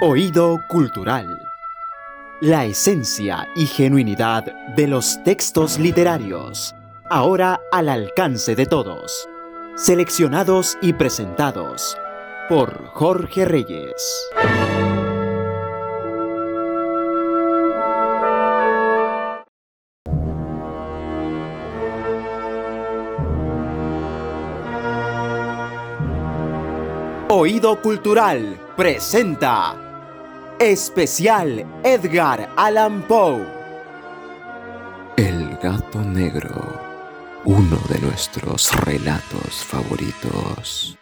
Oído Cultural. La esencia y genuinidad de los textos literarios, ahora al alcance de todos. Seleccionados y presentados por Jorge Reyes. Oído Cultural presenta Especial Edgar Allan Poe. El gato negro, uno de nuestros relatos favoritos.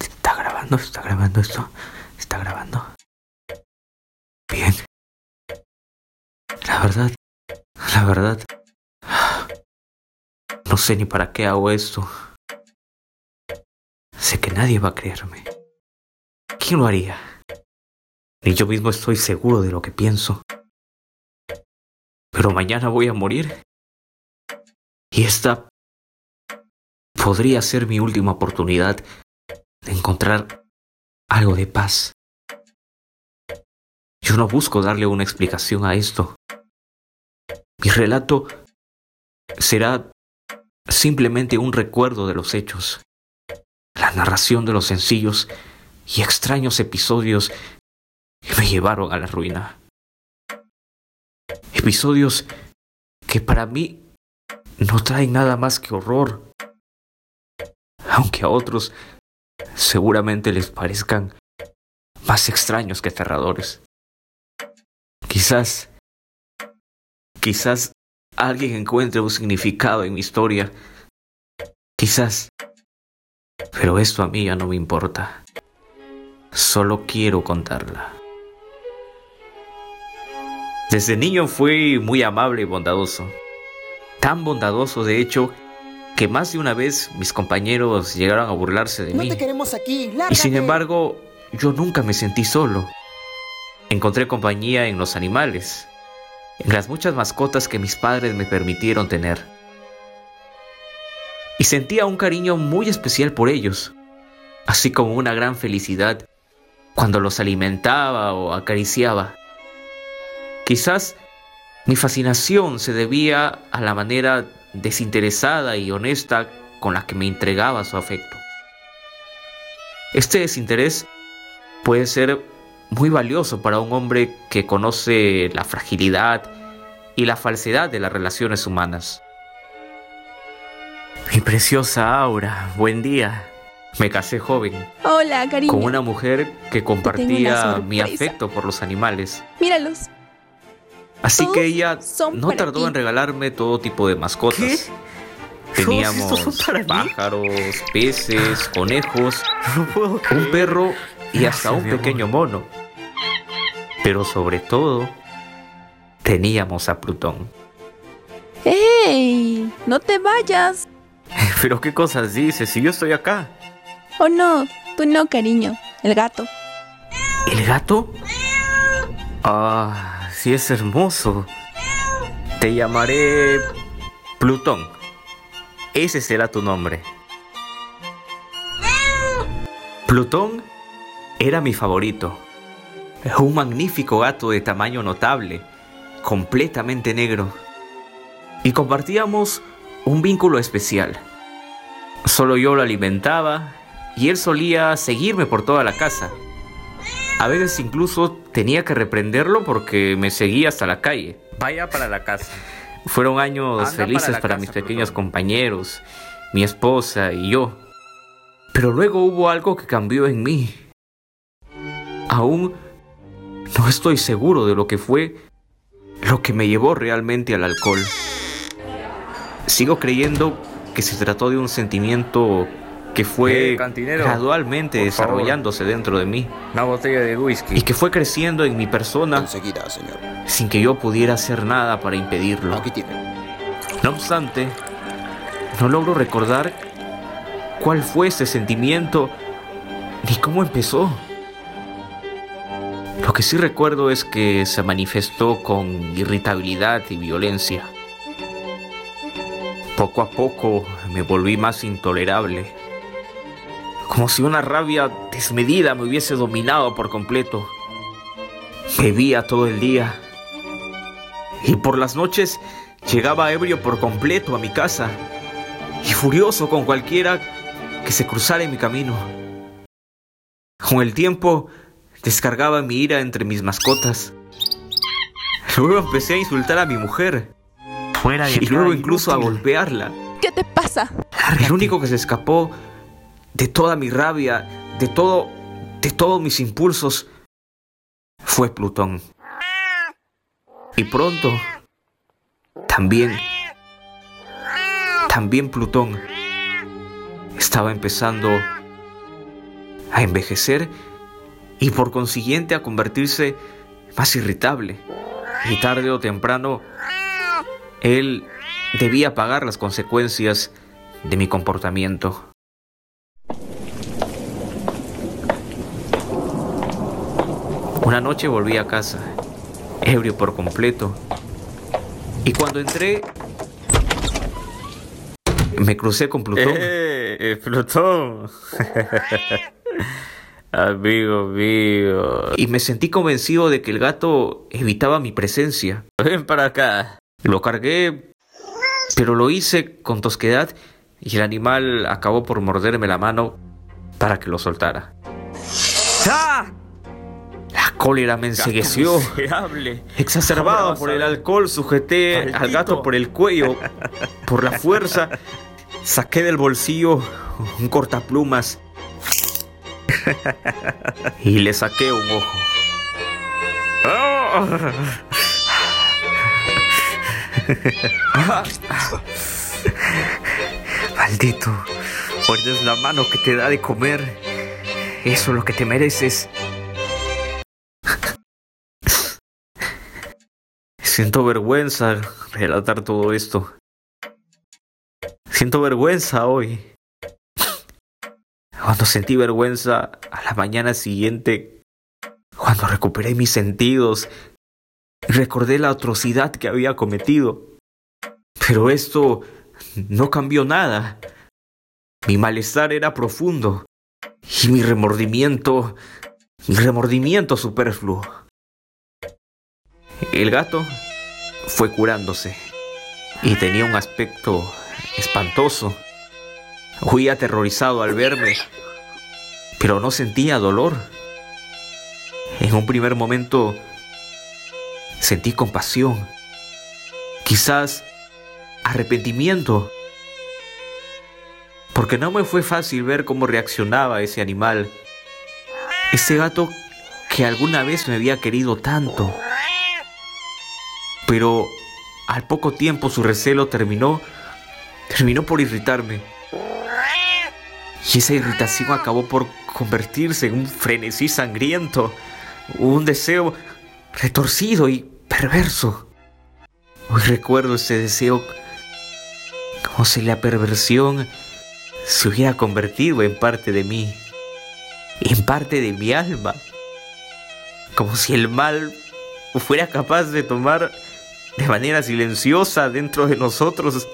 ¿Está grabando? ¿Está grabando esto? ¿Está grabando? Bien. La verdad, la verdad, no sé ni para qué hago esto. Sé que nadie va a creerme. ¿Quién lo haría? Ni yo mismo estoy seguro de lo que pienso. Pero mañana voy a morir. Y esta podría ser mi última oportunidad de encontrar algo de paz. Yo no busco darle una explicación a esto. Mi relato será simplemente un recuerdo de los hechos, la narración de los sencillos y extraños episodios que me llevaron a la ruina. Episodios que para mí no traen nada más que horror, aunque a otros seguramente les parezcan más extraños que aterradores. Quizás, quizás alguien encuentre un significado en mi historia. Quizás. Pero esto a mí ya no me importa. Solo quiero contarla. Desde niño fui muy amable y bondadoso. Tan bondadoso, de hecho, que más de una vez mis compañeros llegaron a burlarse de No mí. te queremos aquí, Y sin embargo, yo nunca me sentí solo. Encontré compañía en los animales, en las muchas mascotas que mis padres me permitieron tener. Y sentía un cariño muy especial por ellos, así como una gran felicidad cuando los alimentaba o acariciaba. Quizás mi fascinación se debía a la manera desinteresada y honesta con la que me entregaba su afecto. Este desinterés puede ser muy valioso para un hombre que conoce la fragilidad y la falsedad de las relaciones humanas. Mi preciosa Aura, buen día. Me casé joven Hola, cariño. con una mujer que compartía mi afecto por los animales. Míralos. Así Todos que ella no tardó ti. en regalarme todo tipo de mascotas. ¿Qué? Teníamos pájaros, peces, conejos, No puedo un perro y hasta Gracias, un pequeño mono. Pero sobre todo, teníamos a Plutón. ¡Ey! No te vayas. Pero qué cosas dices, si yo estoy acá. Oh no, tú no, cariño. El gato. ¿El gato? Ah, sí es hermoso. Te llamaré Plutón. Ese será tu nombre. Plutón era mi favorito. Un magnífico gato de tamaño notable, completamente negro. Y compartíamos un vínculo especial. Solo yo lo alimentaba y él solía seguirme por toda la casa. A veces incluso tenía que reprenderlo porque me seguía hasta la calle. Vaya para la casa. Fueron años Anda felices para mis pequeños compañeros, mi esposa y yo. Pero luego hubo algo que cambió en mí. Aún no estoy seguro de lo que fue lo que me llevó realmente al alcohol. Sigo creyendo que se trató de un sentimiento que fue Eh, gradualmente por favor. desarrollándose dentro de mí Una botella de whisky. y que fue creciendo en mi persona Enseguida, señor. sin que yo pudiera hacer nada para impedirlo. Aquí tiene. No obstante, no logro recordar cuál fue ese sentimiento ni cómo empezó. Lo que sí recuerdo es que se manifestó con irritabilidad y violencia. Poco a poco me volví más intolerable, como si una rabia desmedida me hubiese dominado por completo. Bebía todo el día y por las noches llegaba ebrio por completo a mi casa y furioso con cualquiera que se cruzara en mi camino. Con el tiempo descargaba mi ira entre mis mascotas. Luego empecé a insultar a mi mujer. Fuera de Y acá, luego incluso a golpearla. ¿Qué te pasa? El único que se escapó de toda mi rabia, de todo, de todos mis impulsos, fue Plutón. Y pronto, también, también Plutón estaba empezando a envejecer y por consiguiente a convertirse más irritable. Y tarde o temprano, él debía pagar las consecuencias de mi comportamiento. Una noche volví a casa, ebrio por completo, y cuando entré, me crucé con Plutón. ¡Eh! eh, Plutón. Amigo mío. Y me sentí convencido de que el gato evitaba mi presencia. Ven para acá. Lo cargué, pero lo hice con tosquedad y el animal acabó por morderme la mano para que lo soltara. ¡Ah! La cólera me ensegueció. Exacerbado por el alcohol, sujeté al gato por el cuello. Por la fuerza, saqué del bolsillo un cortaplumas y le saqué un ojo. Maldito, muerdes la mano que te da de comer. Eso es lo que te mereces. Siento vergüenza relatar todo esto. Siento vergüenza hoy. Cuando sentí vergüenza a la mañana siguiente, cuando recuperé mis sentidos recordé la atrocidad que había cometido. Pero esto no cambió nada. Mi malestar era profundo y mi remordimiento, mi remordimiento superfluo. El gato fue curándose y tenía un aspecto espantoso. Fui aterrorizado al verme, pero no sentía dolor. En un primer momento sentí compasión, quizás arrepentimiento, porque no me fue fácil ver cómo reaccionaba ese animal, ese gato que alguna vez me había querido tanto. Pero al poco tiempo su recelo terminó, terminó por irritarme. Y esa irritación acabó por convertirse en un frenesí sangriento, un deseo retorcido y perverso. Hoy recuerdo ese deseo como si la perversión se hubiera convertido en parte de mí, en parte de mi alma, como si el mal fuera capaz de tomar de manera silenciosa dentro de nosotros,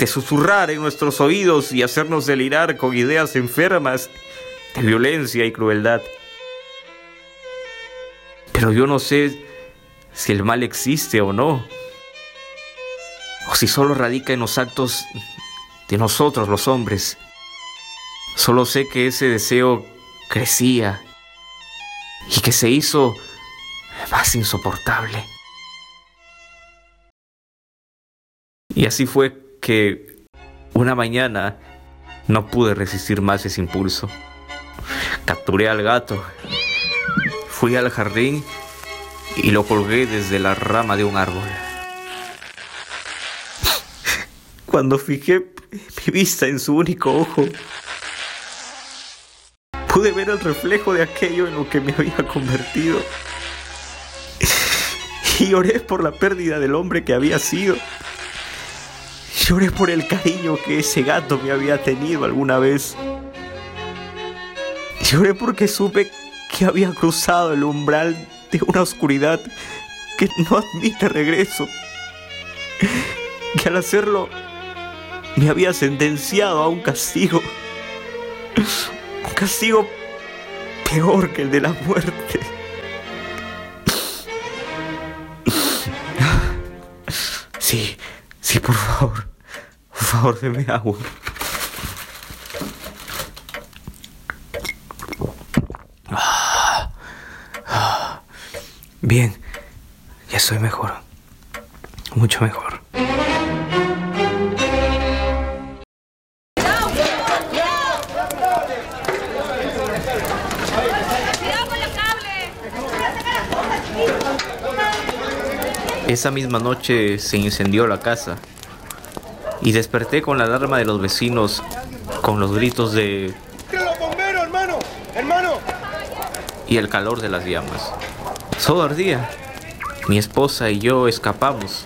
de susurrar en nuestros oídos y hacernos delirar con ideas enfermas de violencia y crueldad. Pero yo no sé si el mal existe o no, o si solo radica en los actos de nosotros los hombres. Solo sé que ese deseo crecía y que se hizo más insoportable. Y así fue que una mañana no pude resistir más ese impulso. Capturé al gato, fui al jardín y lo colgué desde la rama de un árbol. Cuando fijé mi vista en su único ojo, pude ver el reflejo de aquello en lo que me había convertido. Y lloré por la pérdida del hombre que había sido. Lloré por el cariño que ese gato me había tenido alguna vez. Lloré porque supe que había cruzado el umbral de una oscuridad que no admite regreso. Que al hacerlo me había sentenciado a un castigo. Un castigo peor que el de la muerte. Sí, sí, por favor. Por favor, deme agua. Bien, ya estoy mejor. Mucho mejor. Esa misma noche se incendió la casa y desperté con la alarma de los vecinos con los gritos de ¡Los bomberos, hermano! ¡Hermano! y el calor de las llamas. Todo ardía. Mi esposa y yo escapamos.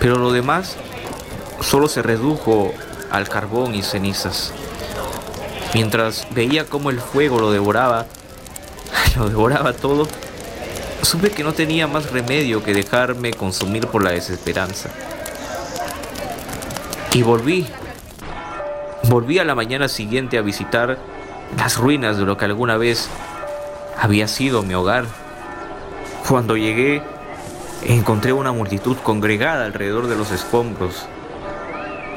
Pero lo demás solo se redujo al carbón y cenizas. Mientras veía cómo el fuego lo devoraba, lo devoraba todo, supe que no tenía más remedio que dejarme consumir por la desesperanza. Y volví. Volví a la mañana siguiente a visitar las ruinas de lo que alguna vez había sido mi hogar. Cuando llegué, encontré una multitud congregada alrededor de los escombros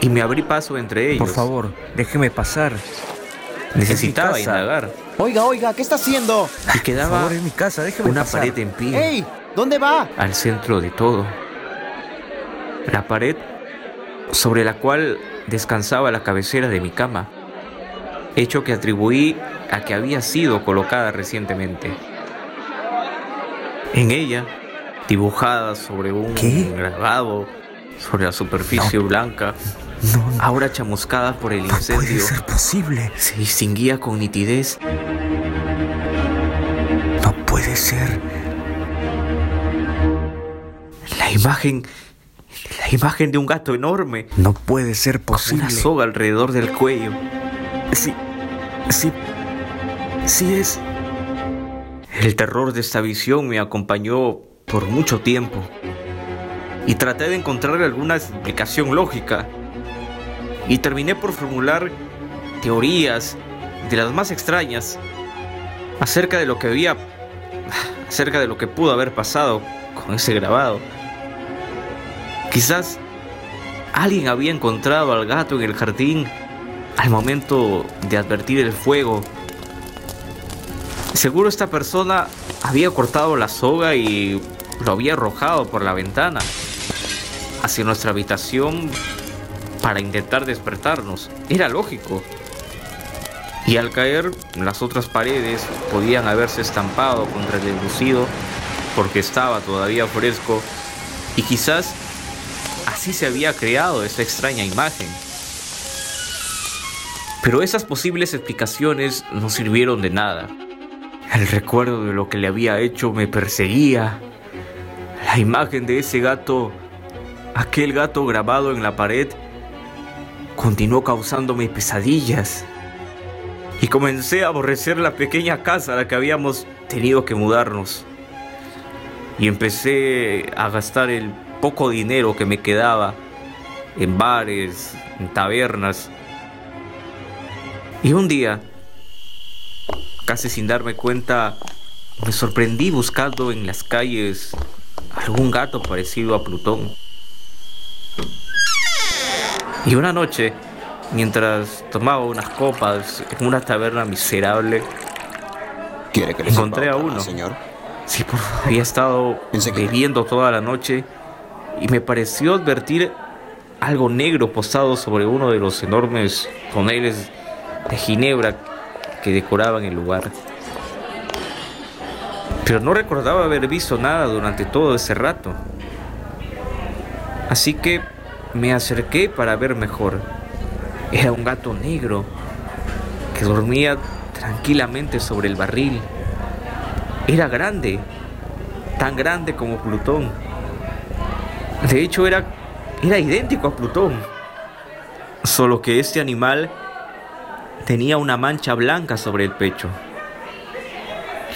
y me abrí paso entre ellos. Por favor, déjeme pasar. necesitaba indagar Oiga, oiga, ¿qué está haciendo? y Por quedaba favor, es mi casa, déjeme una pasar. pared en pie ¡Ey! ¿Dónde va? al centro de todo. La pared sobre la cual descansaba la cabecera de mi cama, hecho que atribuí a que había sido colocada recientemente. En ella, dibujada sobre un ¿Qué? grabado, sobre la superficie blanca, No, no, ahora chamuscada por el no puede incendio, ser posible. se distinguía con nitidez No puede ser. la imagen, imagen de un gato enorme. No puede ser con posible. una soga alrededor del cuello. Sí, sí, sí es. El terror de esta visión me acompañó por mucho tiempo y traté de encontrar alguna explicación lógica y terminé por formular teorías de las más extrañas acerca de lo que había acerca de lo que pudo haber pasado con ese grabado. Quizás alguien había encontrado al gato en el jardín al momento de advertir el fuego Seguro esta persona había cortado la soga y lo había arrojado por la ventana hacia nuestra habitación para intentar despertarnos. Era lógico. Y al caer, las otras paredes podían haberse estampado contra el deslucido porque estaba todavía fresco y quizás así se había creado esa extraña imagen. Pero esas posibles explicaciones no sirvieron de nada. El recuerdo de lo que le había hecho me perseguía. La imagen de ese gato, aquel gato grabado en la pared, continuó causándome pesadillas. Y comencé a aborrecer la pequeña casa a la que habíamos tenido que mudarnos. Y empecé a gastar el poco dinero que me quedaba en bares, en tabernas. Y un día, casi sin darme cuenta, me sorprendí buscando en las calles algún gato parecido a Plutón. Y una noche, mientras tomaba unas copas en una taberna miserable, ¿Quiere que le Encontré a uno. señor? sí, por favor, había estado bebiendo toda la noche y me pareció advertir algo negro posado sobre uno de los enormes toneles de ginebra que decoraban el lugar. Pero no recordaba haber visto nada durante todo ese rato. Así que me acerqué para ver mejor. Era un gato negro que dormía tranquilamente sobre el barril. Era grande, tan grande como Plutón. De hecho, era, era idéntico a Plutón. Solo que este animal tenía una mancha blanca sobre el pecho.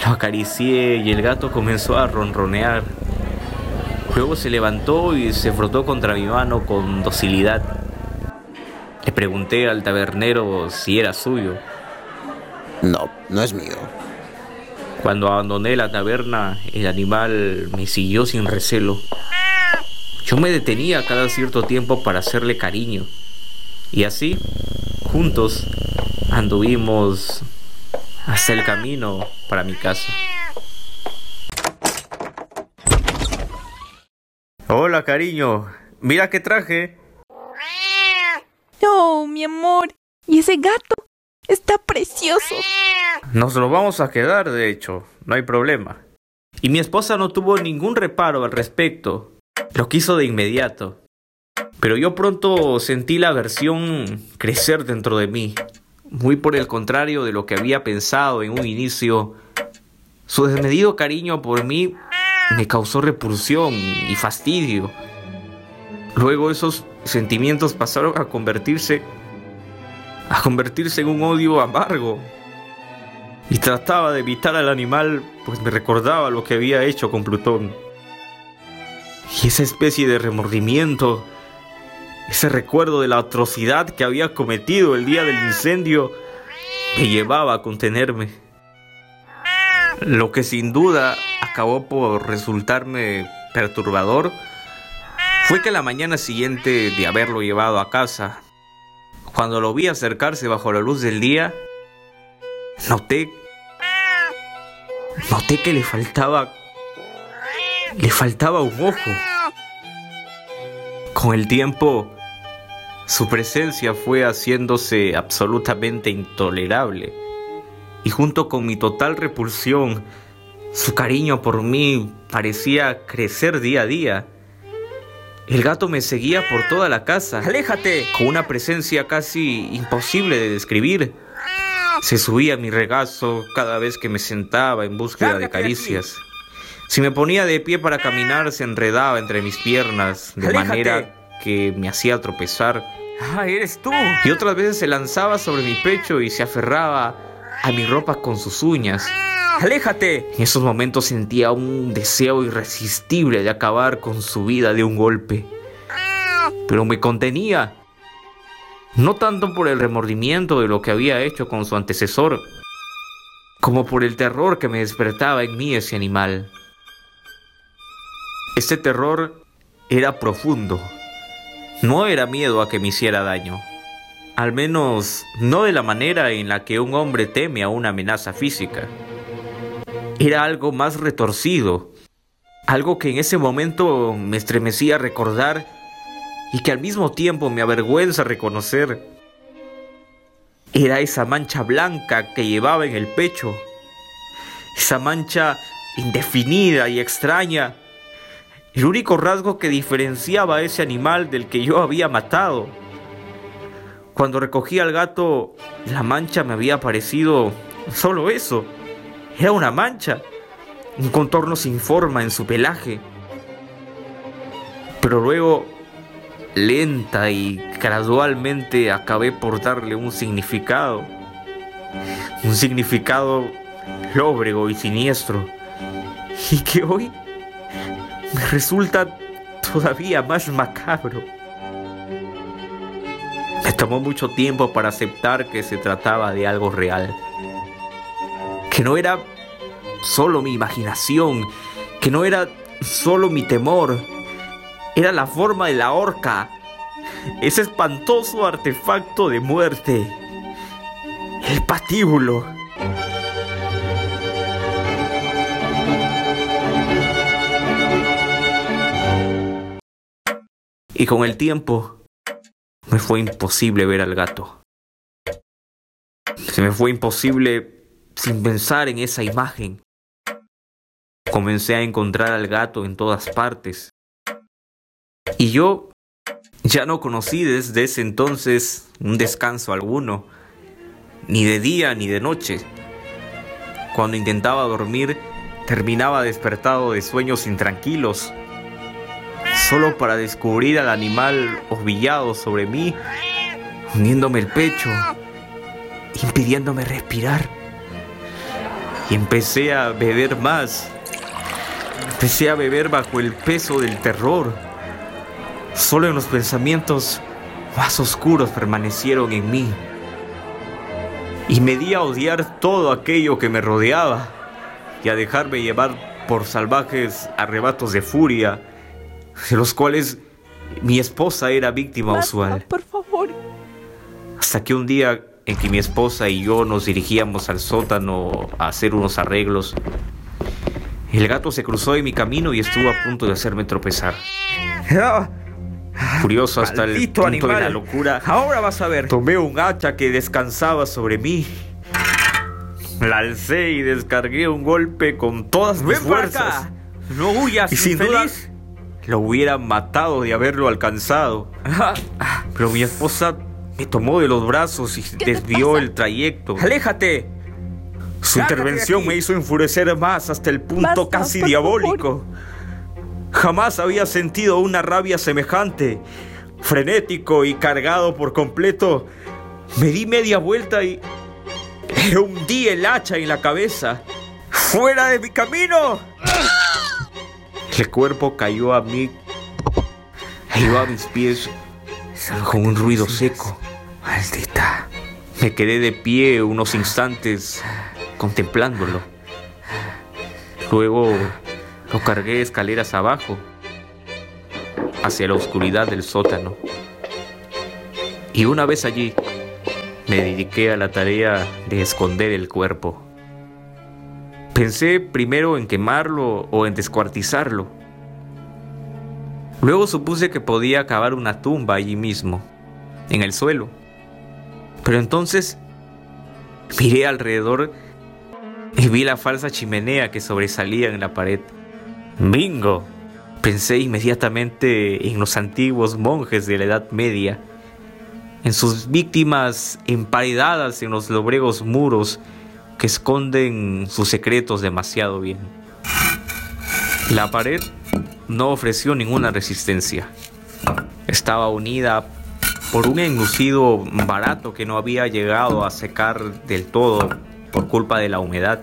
Lo acaricié y el gato comenzó a ronronear. Luego se levantó y se frotó contra mi mano con docilidad. Le pregunté al tabernero si era suyo. No, no es mío. Cuando abandoné la taberna, el animal me siguió sin recelo. Yo me detenía cada cierto tiempo para hacerle cariño. Y así, juntos, anduvimos hasta el camino para mi casa. Hola, cariño. Mira qué traje. Oh, mi amor. ¿Y ese gato? Está precioso. Nos lo vamos a quedar, de hecho. No hay problema. Y mi esposa no tuvo ningún reparo al respecto. Lo quiso de inmediato. Pero yo pronto sentí la aversión crecer dentro de mí. Muy por el contrario de lo que había pensado en un inicio. Su desmedido cariño por mí me causó repulsión y fastidio. Luego esos sentimientos pasaron a convertirse a convertirse en un odio amargo. Y trataba de evitar al animal, pues me recordaba lo que había hecho con Plutón. Y esa especie de remordimiento, ese recuerdo de la atrocidad que había cometido el día del incendio, me llevaba a contenerme. Lo que sin duda acabó por resultarme perturbador fue que la mañana siguiente de haberlo llevado a casa, cuando lo vi acercarse bajo la luz del día, noté noté que le faltaba le faltaba un ojo. Con el tiempo su presencia fue haciéndose absolutamente intolerable y junto con mi total repulsión, su cariño por mí parecía crecer día a día. El gato me seguía por toda la casa. ¡Aléjate! Con una presencia casi imposible de describir. Se subía a mi regazo cada vez que me sentaba en búsqueda de caricias. Si me ponía de pie para caminar, se enredaba entre mis piernas de manera que me hacía tropezar. ¡Ah, eres tú! Y otras veces se lanzaba sobre mi pecho y se aferraba a mi ropa con sus uñas. ¡Aléjate! En esos momentos sentía un deseo irresistible de acabar con su vida de un golpe. Pero me contenía. No tanto por el remordimiento de lo que había hecho con su antecesor, como por el terror que me despertaba en mí ese animal. Ese terror era profundo. No era miedo a que me hiciera daño. Al menos no de la manera en la que un hombre teme a una amenaza física era algo más retorcido, algo que en ese momento me estremecía recordar y que al mismo tiempo me avergüenza reconocer. Era esa mancha blanca que llevaba en el pecho, esa mancha indefinida y extraña, el único rasgo que diferenciaba a ese animal del que yo había matado. Cuando recogí al gato, la mancha me había parecido solo eso era una mancha, un contorno sin forma en su pelaje. Pero luego, lenta y gradualmente, acabé por darle un significado. Un significado lóbrego y siniestro. Y que hoy me resulta todavía más macabro. Me tomó mucho tiempo para aceptar que se trataba de algo real que no era solo mi imaginación, que no era solo mi temor, era la forma de la horca, ese espantoso artefacto de muerte, el patíbulo. Y con el tiempo me fue imposible ver al gato. Se me fue imposible sin pensar en esa imagen. Comencé a encontrar al gato en todas partes. Y yo ya no conocí desde ese entonces un descanso alguno, ni de día ni de noche. Cuando intentaba dormir, terminaba despertado de sueños intranquilos, solo para descubrir al animal ovillado sobre mí, hundiéndome el pecho, impidiéndome respirar. y empecé a beber más. Empecé a beber bajo el peso del terror. Solo en los pensamientos más oscuros permanecieron en mí. Y me di a odiar todo aquello que me rodeaba y a dejarme llevar por salvajes arrebatos de furia, de los cuales mi esposa era víctima Basta, usual. por favor. Hasta que un día en que mi esposa y yo nos dirigíamos al sótano a hacer unos arreglos, el gato se cruzó en mi camino y estuvo a punto de hacerme tropezar. Ah, Furioso hasta el punto de la animal. locura, Ahora vas a ver. tomé un hacha que descansaba sobre mí. La alcé y descargué un golpe con todas mis Ven para fuerzas. acá. No huyas, Y sin duda infeliz. Lo hubiera matado de haberlo alcanzado. Pero mi esposa me tomó de los brazos y desvió el trayecto. Aléjate. Su Sácate intervención me hizo enfurecer más hasta el punto Basta, casi diabólico. Jamás había sentido una rabia semejante. Frenético y cargado por completo, me di media vuelta y le hundí el hacha en la cabeza. ¡Fuera de mi camino! El cuerpo cayó a mí, cayó a mis pies con un ruido seco. Maldita. Me quedé de pie unos instantes contemplándolo. Luego lo cargué escaleras abajo, hacia la oscuridad del sótano. Y una vez allí, me dediqué a la tarea de esconder el cuerpo. Pensé primero en quemarlo o en descuartizarlo. Luego supuse que podía cavar una tumba allí mismo, en el suelo. Pero entonces miré alrededor y vi la falsa chimenea que sobresalía en la pared. ¡Bingo! Pensé inmediatamente en los antiguos monjes de la Edad Media, en sus víctimas emparedadas en los lobregos muros que esconden sus secretos demasiado bien. La pared no ofreció ninguna resistencia. Estaba unida por un enlucido barato que no había llegado a secar del todo por culpa de la humedad.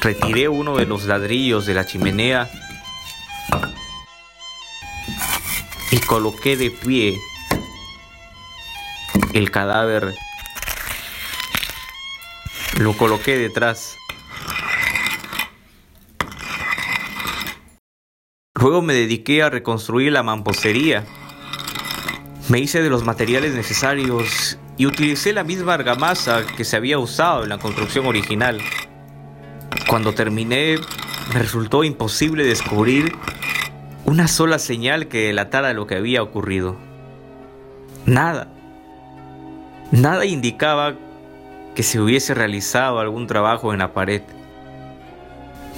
Retiré uno de los ladrillos de la chimenea y coloqué de pie el cadáver. Lo coloqué detrás. Luego me dediqué a reconstruir la mampostería. Me hice de los materiales necesarios y utilicé la misma argamasa que se había usado en la construcción original. Cuando terminé, me resultó imposible descubrir una sola señal que delatara lo que había ocurrido. Nada. Nada indicaba que se hubiese realizado algún trabajo en la pared.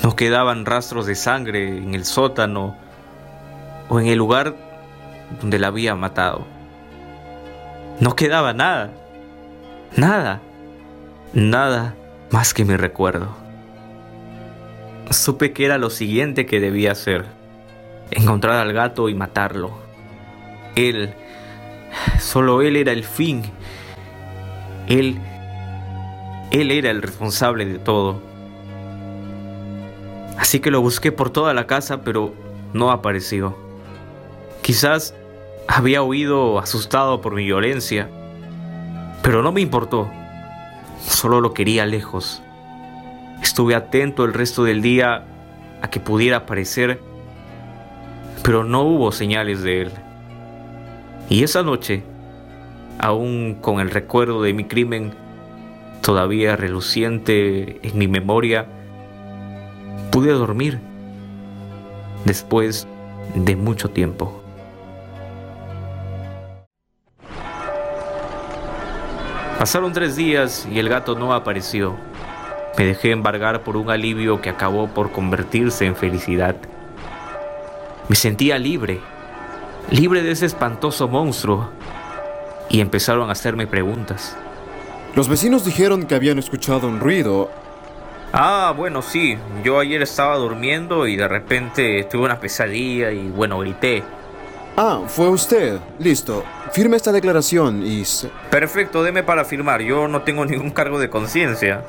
No quedaban rastros de sangre en el sótano o en el lugar donde la había matado. No quedaba nada. Nada. Nada más que mi recuerdo. Supe que era lo siguiente que debía hacer. Encontrar al gato y matarlo. Él, solo él era el fin. Él, él era el responsable de todo. Así que lo busqué por toda la casa, pero no apareció. Quizás había huido asustado por mi violencia, pero no me importó. Solo lo quería lejos. Estuve atento el resto del día a que pudiera aparecer, pero no hubo señales de él. Y esa noche, aún con el recuerdo de mi crimen todavía reluciente en mi memoria, pude dormir después de mucho tiempo. Pasaron tres días y el gato no apareció. Me dejé embargar por un alivio que acabó por convertirse en felicidad. Me sentía libre, libre de ese espantoso monstruo, y empezaron a hacerme preguntas. Los vecinos dijeron que habían escuchado un ruido. Ah, bueno, sí, yo ayer estaba durmiendo y de repente tuve una pesadilla y bueno, grité. Ah, fue usted. Listo. Firme esta declaración y... se- Perfecto, deme para firmar, yo no tengo ningún cargo de conciencia.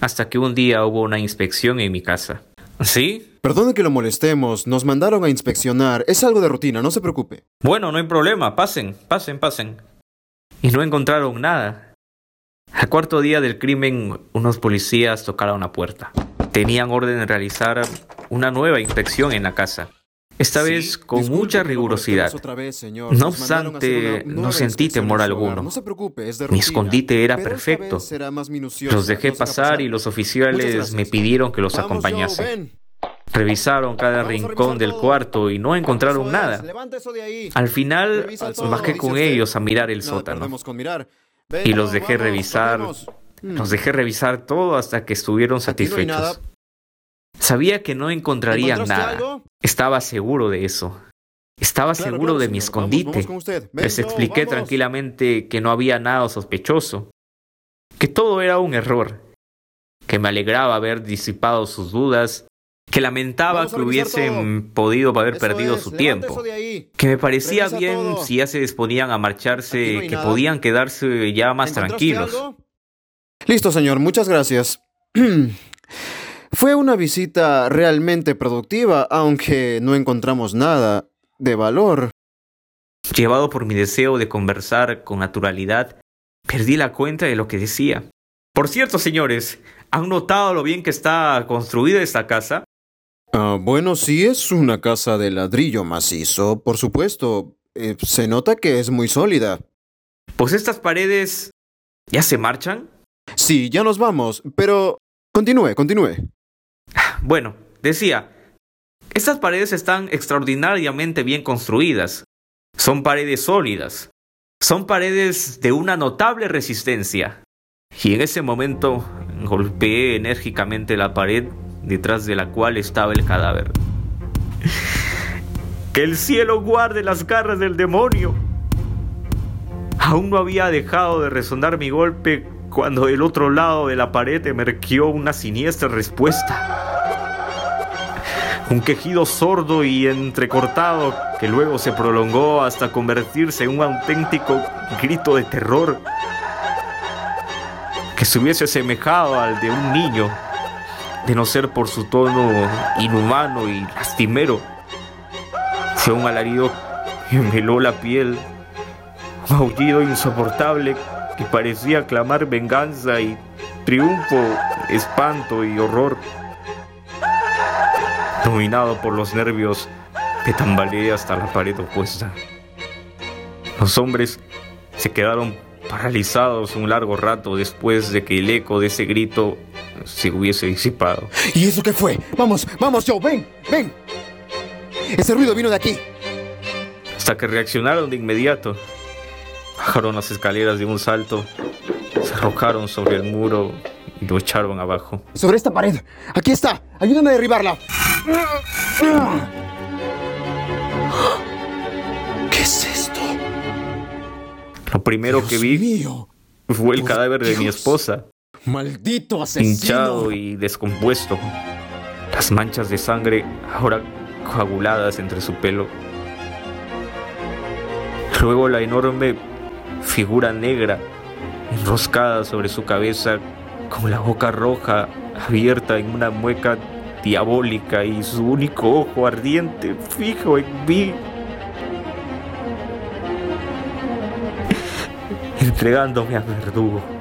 hasta que un día hubo una inspección en mi casa. ¿Sí? Perdone que lo molestemos, nos mandaron a inspeccionar. Es algo de rutina, no se preocupe. Bueno, no hay problema, pasen, pasen, pasen. Y no encontraron nada. Al cuarto día del crimen, unos policías tocaron la puerta. Tenían orden de realizar una nueva inspección en la casa. Esta vez con Disculpe mucha rigurosidad. molestemos otra vez, señor. No obstante, no sentí temor alguno. No se preocupe, es de Mi escondite era perfecto. Los dejé pasar y los oficiales me pidieron que los Vamos, acompañase. Revisaron cada rincón del cuarto y no encontraron nada. Al final bajé con ellos a mirar el No, sótano. Y los dejé revisar. Mm. Los dejé revisar todo hasta que estuvieron satisfechos. Sabía que no encontrarían ¿Encontraste nada. Estaba seguro de eso. Estaba Claro, seguro claro, de mi escondite. Vamos, vamos. Les expliqué vamos. tranquilamente que no había nada sospechoso, que todo era un error, que me alegraba haber disipado sus dudas, que lamentaba que hubiesen podido haber Eso perdido es, su tiempo, que me parecía Revisa bien todo. si ya se disponían a marcharse, no que nada. podían quedarse ya más ¿Encontraste tranquilos. algo? Listo, señor. Muchas gracias. Fue una visita realmente productiva, aunque no encontramos nada de valor. Llevado por mi deseo de conversar con naturalidad, perdí la cuenta de lo que decía. Por cierto, señores, ¿han notado lo bien que está construida esta casa? Ah, bueno, sí es una casa de ladrillo macizo, por supuesto. Eh, se nota que es muy sólida. Pues estas paredes ya se marchan. Sí, ya nos vamos, pero continúe, continúe. Bueno, decía, estas paredes están extraordinariamente bien construidas. Son paredes sólidas. Son paredes de una notable resistencia. Y en ese momento golpeé enérgicamente la pared detrás de la cual estaba el cadáver. Que el cielo guarde las garras del demonio. Aún no había dejado de resonar mi golpe cuando del otro lado de la pared emergió una siniestra respuesta. Un quejido sordo y entrecortado que luego se prolongó hasta convertirse en un auténtico grito de terror que se hubiese asemejado al de un niño, de no ser por su tono inhumano y lastimero. Fue un alarido que me la piel, un aullido insoportable que parecía clamar venganza y triunfo, espanto y horror. Dominado por los nervios, me tambaleé hasta la pared opuesta. Los hombres se quedaron paralizados un largo rato después de que el eco de ese grito se hubiese disipado. ¿Y eso qué fue? Vamos, vamos, Joe, ven, ven. Ese ruido vino de aquí. Hasta que reaccionaron de inmediato. Bajaron las escaleras de un salto, se arrojaron sobre el muro y lo echaron abajo. Sobre esta pared. Aquí está. Ayúdame a derribarla. ¿Qué es esto? Lo primero que vi mío. fue el por cadáver de mi esposa, Maldito asesino. hinchado y descompuesto. Las manchas de sangre ahora coaguladas entre su pelo. Luego la enorme figura negra enroscada sobre su cabeza con la boca roja abierta en una mueca diabólica y su único ojo ardiente fijo en mí. Entregándome al verdugo.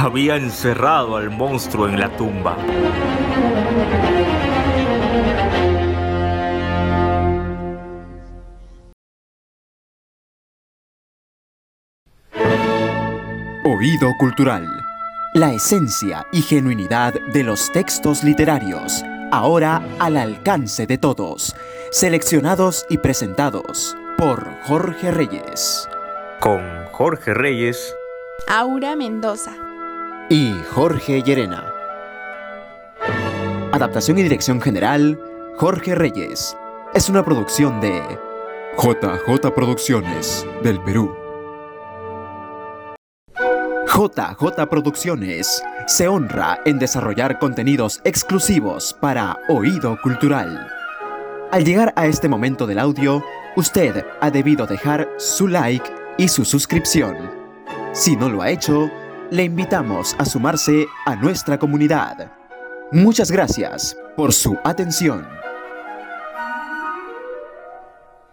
Había encerrado al monstruo en la tumba. Oído Cultural. La esencia y genuinidad de los textos literarios, ahora al alcance de todos, seleccionados y presentados por Jorge Reyes. Con Jorge Reyes, Aura Mendoza. Y Jorge Llerena. Adaptación y dirección general, Jorge Reyes. Es una producción de JJ Producciones del Perú. JJ Producciones se honra en desarrollar contenidos exclusivos para Oído Cultural. Al llegar a este momento del audio, usted ha debido dejar su like y su suscripción. Si no lo ha hecho, le invitamos a sumarse a nuestra comunidad. Muchas gracias por su atención.